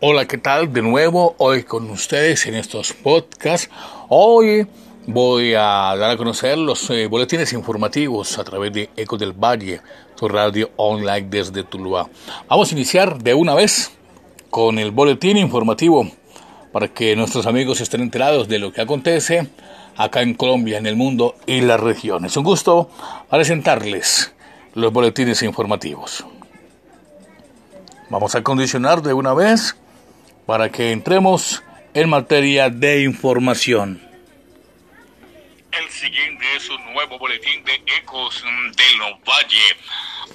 Hola, ¿qué tal? De nuevo, hoy con ustedes en estos podcasts. Hoy voy a dar a conocer los eh, boletines informativos a través de Eco del Valle, tu radio online desde Tuluá. Vamos a iniciar de una vez con el boletín informativo para que nuestros amigos estén enterados de lo que acontece acá en Colombia, en el mundo y las regiones. Un gusto presentarles los boletines informativos. Vamos a condicionar de una vez para que entremos en materia de información. El siguiente es un nuevo boletín de Ecos del Valle.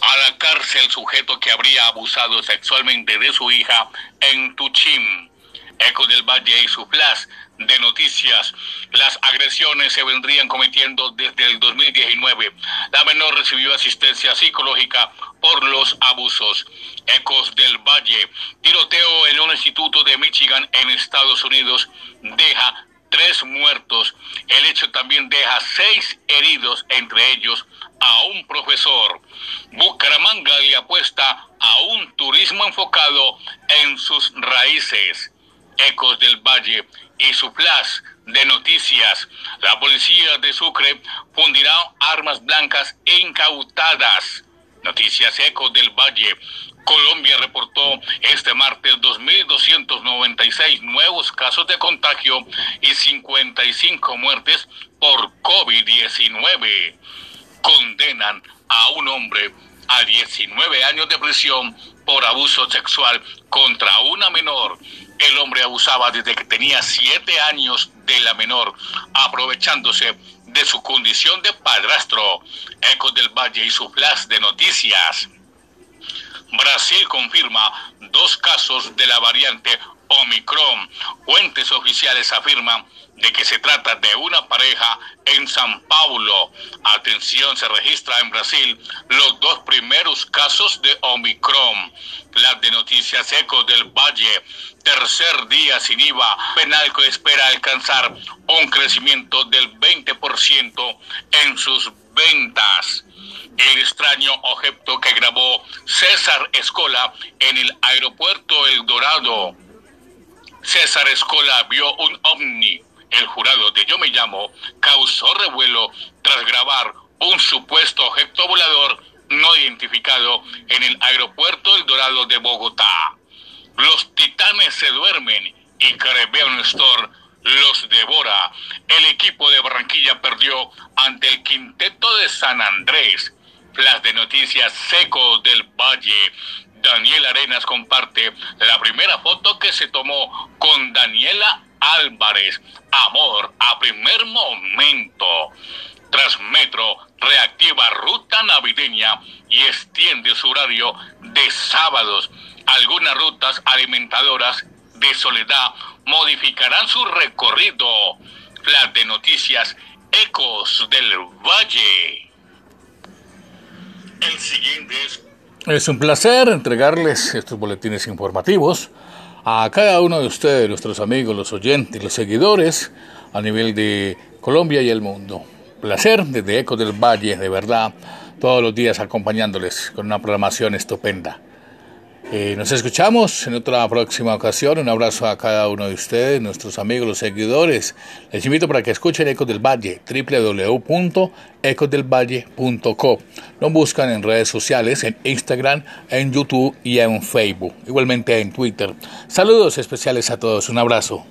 A la cárcel sujeto que habría abusado sexualmente de su hija en Tuchín. Ecos del Valle y su flash de noticias. Las agresiones se vendrían cometiendo desde el 2019. La menor recibió asistencia psicológica por los abusos. Ecos del Valle. Tiroteo en instituto de Michigan en Estados Unidos deja tres muertos. El hecho también deja seis heridos, entre ellos a un profesor. Bucaramanga le apuesta a un turismo enfocado en sus raíces. Ecos del Valle y su flash de noticias. La policía de Sucre fundirá armas blancas incautadas. Noticias Ecos del Valle. Colombia reportó este martes 2.296 nuevos casos de contagio y 55 muertes por COVID-19. Condenan a un hombre a 19 años de prisión por abuso sexual contra una menor. El hombre abusaba desde que tenía 7 años de la menor, aprovechándose de su condición de padrastro. Valle y su flash de noticias. Brasil confirma dos casos de la variante Omicron. Fuentes oficiales afirman de que se trata de una pareja en San Paulo. Atención, se registra en Brasil los dos primeros casos de Omicron. Las de Noticias Eco del Valle. Tercer día sin IVA. Penalco espera alcanzar un crecimiento del 20% en sus ventas el extraño objeto que grabó César Escola en el aeropuerto El Dorado. César Escola vio un ovni. El jurado de Yo Me Llamo causó revuelo tras grabar un supuesto objeto volador no identificado en el aeropuerto El Dorado de Bogotá. Los titanes se duermen y Caribbean Store los devora. El equipo de Barranquilla perdió ante el quinteto de San Andrés. Las de noticias Seco del Valle. Daniel Arenas comparte la primera foto que se tomó con Daniela Álvarez. Amor a primer momento. Transmetro reactiva ruta navideña y extiende su horario de sábados. Algunas rutas alimentadoras de Soledad modificarán su recorrido. Las de noticias Ecos del Valle. El siguiente es... Es un placer entregarles estos boletines informativos a cada uno de ustedes, nuestros amigos, los oyentes, los seguidores a nivel de Colombia y el mundo. Placer desde Ecos del Valle, de verdad, todos los días acompañándoles con una programación estupenda. Eh, nos escuchamos en otra próxima ocasión. Un abrazo a cada uno de ustedes, nuestros amigos, los seguidores. Les invito para que escuchen Ecos del Valle, www.ecosdelvalle.co. Nos buscan en redes sociales, en Instagram, en YouTube y en Facebook. Igualmente en Twitter. Saludos especiales a todos. Un abrazo.